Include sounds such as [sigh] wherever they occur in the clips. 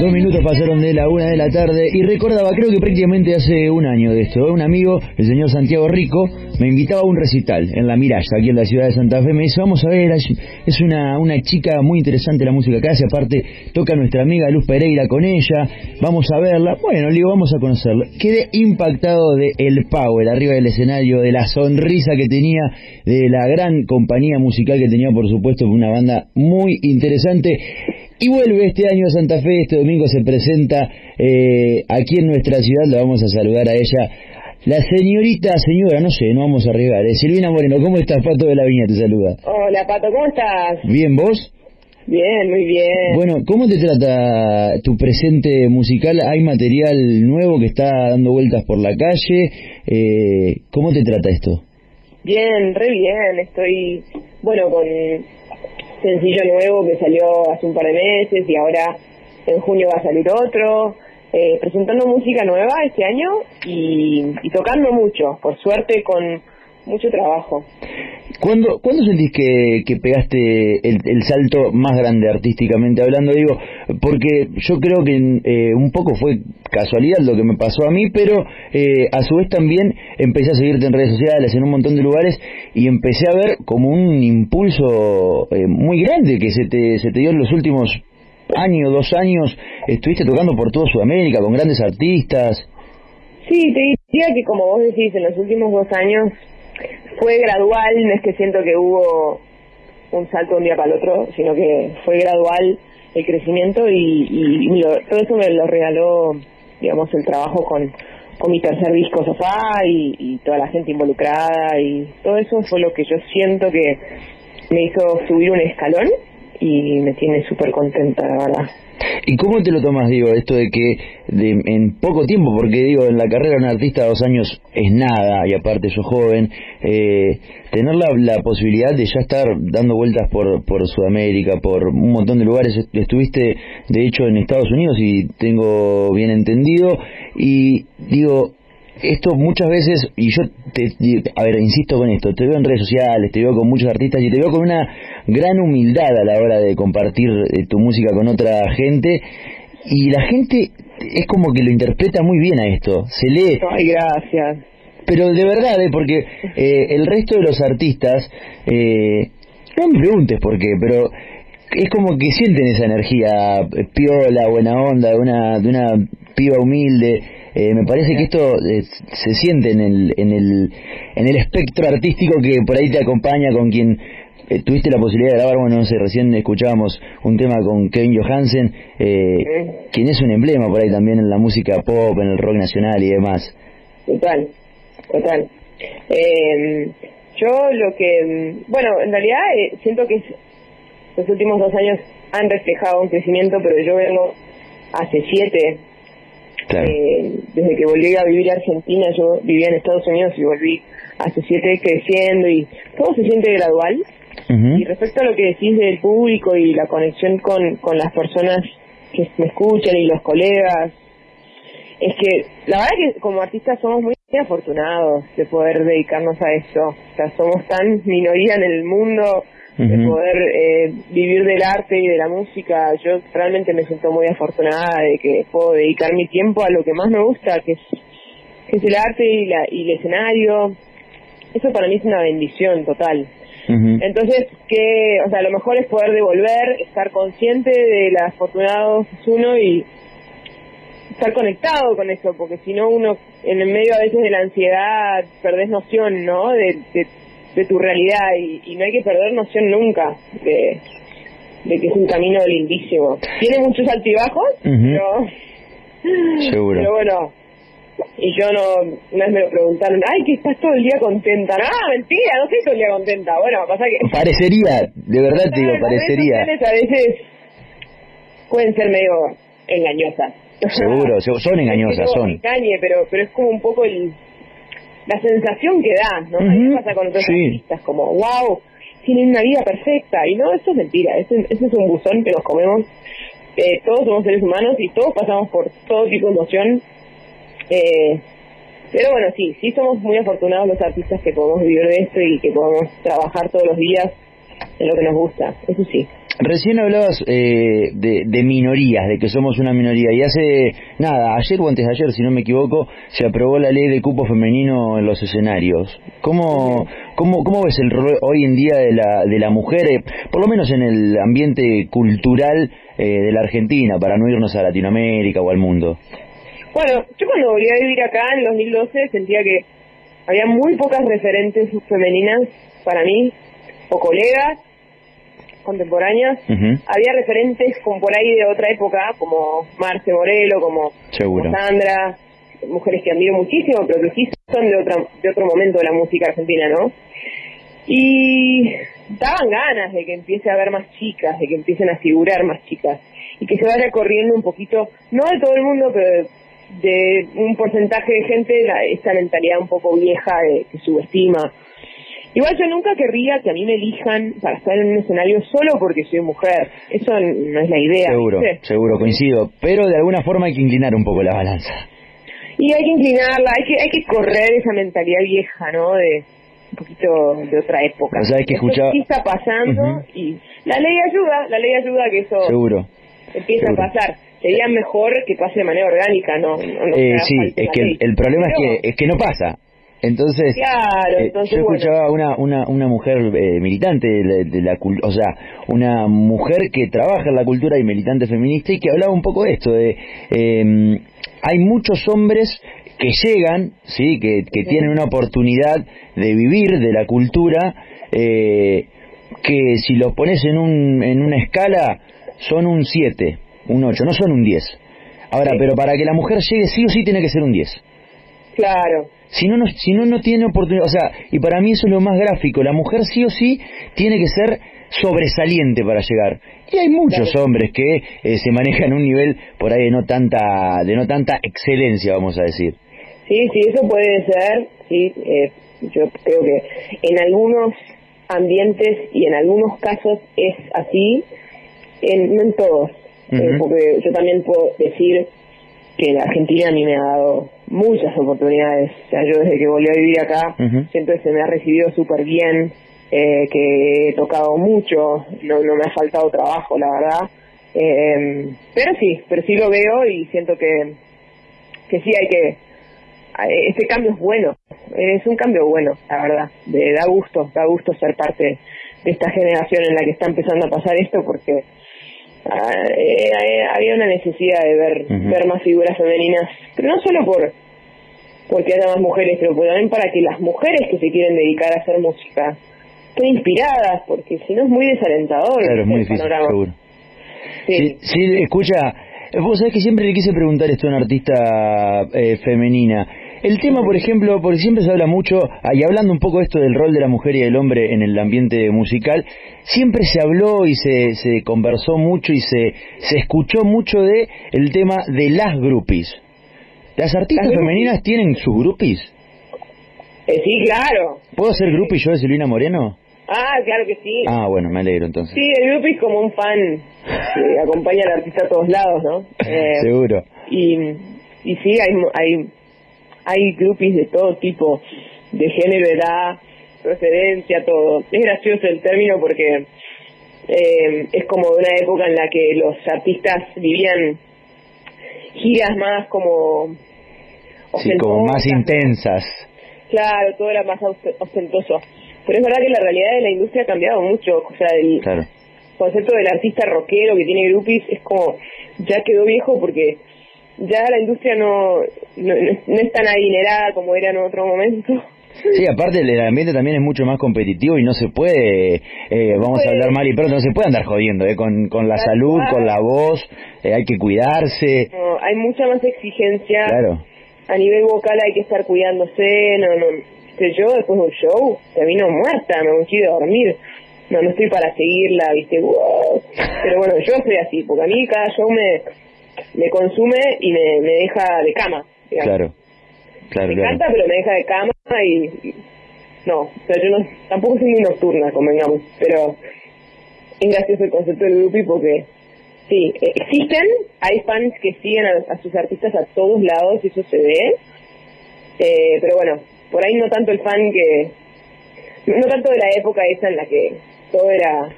Dos minutos pasaron de la una de la tarde y recordaba, creo que prácticamente hace un año de esto, un amigo, el señor Santiago Rico, me invitaba a un recital en La Miralla, aquí en la ciudad de Santa Fe. Me dice, vamos a ver, es una, una chica muy interesante la música que hace, aparte toca nuestra amiga Luz Pereira con ella, vamos a verla. Bueno, le digo, vamos a conocerla. Quedé impactado de el power arriba del escenario, de la sonrisa que tenía, de la gran compañía musical que tenía, por supuesto, una banda muy interesante. Y vuelve este año a Santa Fe, este domingo se presenta eh, aquí en nuestra ciudad, la vamos a saludar a ella. La señorita, señora, no sé, no vamos a arriesgar. Eh. Silvina Moreno, ¿cómo estás? Pato de la Viña te saluda. Hola, Pato, ¿cómo estás? Bien, ¿vos? Bien, muy bien. Bueno, ¿cómo te trata tu presente musical? ¿Hay material nuevo que está dando vueltas por la calle? Eh, ¿Cómo te trata esto? Bien, re bien. Estoy, bueno, con sencillo nuevo que salió hace un par de meses y ahora en junio va a salir otro. Eh, presentando música nueva este año y, tocando mucho, por suerte con mucho trabajo. ¿Cuándo, ¿cuándo sentís que, que pegaste el, el, salto más grande artísticamente hablando? Digo, porque yo creo que eh, un poco fue casualidad lo que me pasó a mí, pero eh, a su vez también empecé a seguirte en redes sociales, en un montón de lugares, y empecé a ver como un impulso eh, muy grande que se te, se te dio en los últimos años, dos años. Estuviste tocando por toda Sudamérica con grandes artistas. Sí, te diría que como vos decís, en los últimos dos años fue gradual, no es que siento que hubo un salto de un día para el otro, sino que fue gradual el crecimiento y, todo eso me lo regaló, digamos, el trabajo con, con mi tercer disco Sofá y, y toda la gente involucrada y todo eso fue lo que yo siento que me hizo subir un escalón y me tiene súper contenta, la verdad. ¿Y cómo te lo tomas, digo, esto de que de, en poco tiempo, porque digo, en la carrera de un artista dos años es nada, y aparte sos joven, eh, tener la, la, posibilidad de ya estar dando vueltas por, por Sudamérica, por un montón de lugares, estuviste de hecho en Estados Unidos y tengo bien entendido, y digo, esto muchas veces, y yo, te, a ver, insisto con esto, te veo en redes sociales, te veo con muchos artistas y te veo con una gran humildad a la hora de compartir eh, tu música con otra gente y la gente es como que lo interpreta muy bien a esto, se lee. Ay, gracias. Pero de verdad, eh, porque eh, el resto de los artistas, eh, no me preguntes por qué, pero es como que sienten esa energía piola, buena onda, de una, de una piba humilde. Eh, me parece que esto eh, se siente en el, en, el, en el espectro artístico que por ahí te acompaña con quien eh, tuviste la posibilidad de grabar, bueno, no sé, recién escuchábamos un tema con Kevin Johansen, quien es un emblema por ahí también en la música pop, en el rock nacional y demás. Total, total. Em, yo lo que, bueno, en realidad siento que los últimos dos años han reflejado un crecimiento, pero yo vengo hace siete eh, desde que volví a vivir a Argentina, yo vivía en Estados Unidos y volví hace siete creciendo y todo se siente gradual. Y respecto a lo que decís del público y la conexión con, con las personas que me escuchan y los colegas, es que la verdad que como artistas somos muy afortunados de poder dedicarnos a eso. O sea, somos tan minoría en el mundo de poder eh, vivir del arte y de la música. Yo realmente me siento muy afortunada de que puedo dedicar mi tiempo a lo que más me gusta, que es, que es el arte y, la, y el escenario. Eso para mí es una bendición total. Entonces, que, o sea, lo mejor es poder devolver, estar consciente de la afortunado es uno y estar conectado con eso, porque si no uno en el medio a veces de la ansiedad perdés noción, ¿no? De, de de tu realidad y, no hay que perder noción nunca de, de, que es un camino lindísimo. Tiene muchos altibajos, pero, Seguro. [laughs] pero bueno, y yo no, una vez me lo preguntaron, ay, que estás todo el día contenta. No, mentira, no estoy todo el día contenta. Bueno, pasa que... Parecería, de verdad te digo, parecería. a veces pueden ser medio engañosas. Seguro, [laughs] son engañosas, son. pero, pero es como un poco el la sensación que da, ¿no? Uh pasa con otros artistas, como, wow, tienen una vida perfecta. Y no, eso es mentira, ese, es un buzón que nos comemos. Eh, todos somos seres humanos y todos pasamos por todo tipo de emoción. Eh, pero bueno, sí, sí somos muy afortunados los artistas que podemos vivir de esto y que podemos trabajar todos los días en lo que nos gusta, eso sí. Recién hablabas eh, de, minorías, de que somos una minoría, y hace nada, ayer o antes de ayer, si no me equivoco, se aprobó la ley de cupo femenino en los escenarios. ¿Cómo, cómo, cómo ves el rol hoy en día de la, de la mujer, eh, por lo menos en el ambiente cultural eh, de la Argentina, para no irnos a Latinoamérica o al mundo? Bueno, yo cuando volví a vivir acá en 2012 sentía que había muy pocas referentes femeninas para mí, o colegas, contemporáneas, había referentes como por ahí de otra época, como Marce Morelo, como, Sandra, mujeres que admiro muchísimo, pero que sí son de, otra, de otro momento de la música argentina, ¿no? Y daban ganas de que empiece a haber más chicas, de que empiecen a figurar más chicas, y que se vaya corriendo un poquito, no de todo el mundo, pero de un porcentaje de gente, la, esta mentalidad un poco vieja de, que subestima Igual yo nunca querría que a mí me elijan para estar en un escenario solo porque soy mujer. Eso no es la idea. Seguro, seguro, coincido. Pero de alguna forma hay que inclinar un poco la balanza. Y hay que inclinarla, hay que, hay que correr esa mentalidad vieja, ¿no? De un poquito de otra época. O sea, que escuchar... Sí está pasando y la ley ayuda, la ley ayuda a que eso seguro. empiece a pasar sería mejor que pase de manera orgánica, no. eh, sí, es que el, problema es que es que no pasa. Entonces, eh, yo escuchaba una, una, una mujer eh, militante de la, o sea, una mujer que trabaja en la cultura y militante feminista y que hablaba un poco de esto, de eh, hay muchos hombres que llegan, sí, que, que tienen una oportunidad de vivir de la cultura, eh, que si los pones en, un, en una escala son un 7, un 8, no son un 10. Ahora, pero para que la mujer llegue sí o sí tiene que ser un 10. Claro. Si no, no, si no, no tiene oportunidad, o sea, y para mí eso es lo más gráfico, la mujer sí o sí tiene que ser sobresaliente para llegar. Y hay muchos hombres que eh, se manejan un nivel por ahí de no tanta, de no tanta excelencia, vamos a decir. Sí, sí, eso puede ser, sí, eh, yo creo que en algunos ambientes y en algunos casos es así, en, no en todos, eh, porque yo también puedo decir que la Argentina a mí me ha dado muchas oportunidades. O sea, yo desde que volví a vivir acá siento que se me ha recibido súper bien, eh, que he tocado mucho, no, no me ha faltado trabajo, la verdad. Eh, pero sí, pero sí lo veo y siento que, que sí hay que... Este cambio es bueno, es un cambio bueno, la verdad. De, da gusto, da gusto ser parte de esta generación en la que está empezando a pasar esto porque eh, eh, había una necesidad de ver ver más figuras femeninas, pero no solo por porque haya más mujeres, pero también para que las mujeres que se quieren dedicar a hacer música estén inspiradas, porque si no es muy desalentador. Claro, es muy difícil, seguro. Sí. sí, escucha, vos sabés que siempre le quise preguntar esto a una artista eh, femenina. El tema, por ejemplo, porque siempre se habla mucho, ah, y hablando un poco esto del rol de la mujer y del hombre en el ambiente musical, siempre se habló y se, se conversó mucho y se, se escuchó mucho de el tema de las groupies. ¿Las artistas femeninas tienen sus groupies? Eh, sí, claro. ¿Puedo ser groupie yo de Silvina Moreno? Ah, claro que sí. Ah, bueno, me alegro entonces. Sí, el groupie es como un fan que acompaña al artista a todos lados, ¿no? [laughs] Eh, Seguro. Y, y sí, hay, hay hay groupies de todo tipo, de género, edad, procedencia, todo. Es gracioso el término porque eh, es como de una época en la que los artistas vivían giras más como sí, como más intensas. Claro, todo era más ostentoso. Pero es verdad que la realidad de la industria ha cambiado mucho. O sea, el concepto del artista rockero que tiene groupies es como ya quedó viejo porque ya la industria no, no, es tan adinerada como era en otro momento. Sí, aparte el ambiente también es mucho más competitivo y no se puede, eh, vamos a hablar mal y pronto, no se puede andar jodiendo eh, con, con la salud, con la voz, eh, hay que cuidarse. hay mucha más exigencia. Claro. A nivel vocal hay que estar cuidándose, no, no, sé yo, después de un show, termino muerta, me voy a dormir. No, no estoy para seguirla, viste, pero bueno, yo soy así, porque a mí cada show me, me consume y me, me deja de cama. Claro, claro. Me encanta, pero me deja de cama y, no, o sea, yo no, tampoco soy muy nocturna, convengamos, pero es gracioso el concepto del grupo porque sí, existen, hay fans que siguen a, sus artistas a todos lados, y eso se ve, eh, pero bueno, por ahí no tanto el fan que, no tanto de la época esa en la que todo era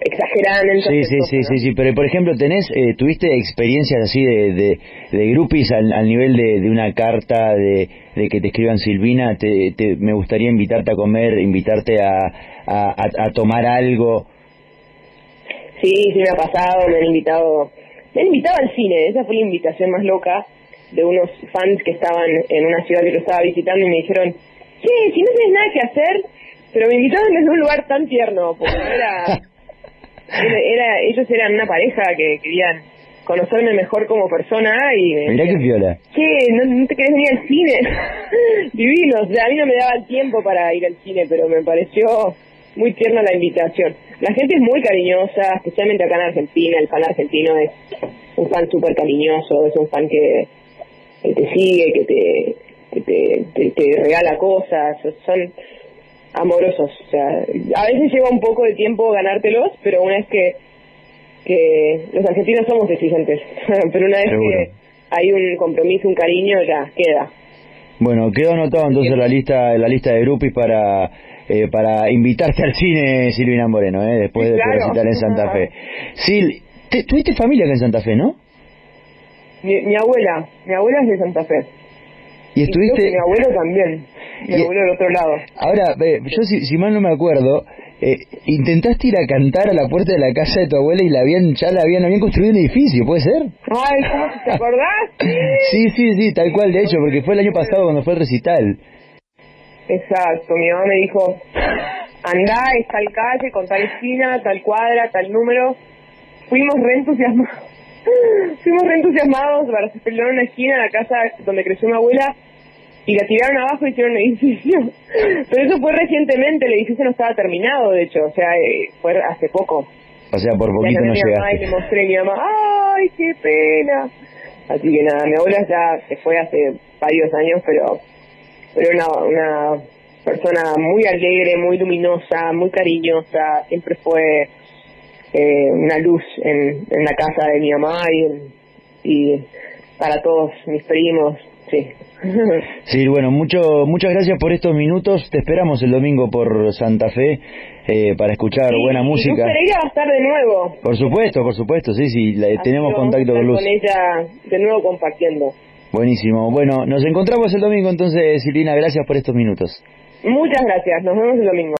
exageradamente. Sí, sí, sí, sí, sí, pero por ejemplo, tenés, eh, ¿tuviste experiencias así de, de, de groupies al, al nivel de, de, una carta, de, de que te escriban Silvina, te, te, me gustaría invitarte a comer, invitarte a, a, a, tomar algo? Sí, sí me ha pasado, me han invitado, me han invitado al cine, esa fue la invitación más loca de unos fans que estaban en una ciudad que lo estaba visitando y me dijeron, sí, si no tienes nada que hacer, pero me invitaron desde un lugar tan tierno, porque era [laughs] era, ellos eran una pareja que querían conocerme mejor como persona y me Mirá qué viola. ¿Qué? ¿No, te querés venir al cine? [laughs] Divino, o sea, a mí no me daba el tiempo para ir al cine, pero me pareció muy tierna la invitación. La gente es muy cariñosa, especialmente acá en Argentina, el fan argentino es un fan súper cariñoso, es un fan que, te sigue, que te, que te, te regala cosas, son amorosos. O sea, a veces lleva un poco de tiempo ganártelos, pero una vez que, que los argentinos somos exigentes, [laughs] pero una vez que hay un compromiso, un cariño, ya queda. Bueno, quedó anotado entonces la lista la lista de grupos para eh, para invitarte al cine, Silvina Moreno, eh, después de claro. en Santa Fe. Sil, ¿tuviste familia acá en Santa Fe, no? Mi, mi abuela, mi abuela es de Santa Fe. Y estuviste... mi abuelo también, mi abuelo del otro lado. Ahora, yo si, mal no me acuerdo, eh, intentaste ir a cantar a la puerta de la casa de tu abuela y la habían ya la habían, habían construido un edificio, ¿puede ser? Ay, ¿cómo te [laughs] acordás? sí, sí, sí, tal cual, de hecho, porque fue el año pasado cuando fue el recital. Exacto, mi mamá me dijo, andá a tal calle, con tal esquina, tal cuadra, tal número. Fuimos re entusiasmados. [laughs] Fuimos re entusiasmados para en una esquina, la casa donde creció mi abuela, y la tiraron abajo y hicieron un edificio. [laughs] Pero eso fue recientemente, el edificio no estaba terminado, de hecho, o sea, eh, fue hace poco. O sea, por poquito no llegaste. Y le mostré a mi mamá, ¡ay, qué pena! Así que nada, mi abuela ya se fue hace varios años, pero pero una, una persona muy alegre, muy luminosa, muy cariñosa, siempre fue eh, una luz en, en la casa de mi mamá y, y para todos mis primos, sí. [laughs] Sí, bueno, mucho, muchas gracias por estos minutos. Te esperamos el domingo por Santa Fe eh, para escuchar buena música. Y Pereira va a estar de nuevo. Por supuesto, por supuesto, sí, sí, tenemos contacto con Luz. con ella de nuevo compartiendo. Buenísimo. Bueno, nos encontramos el domingo entonces, Silvina. Gracias por estos minutos. Muchas gracias. Nos vemos el domingo.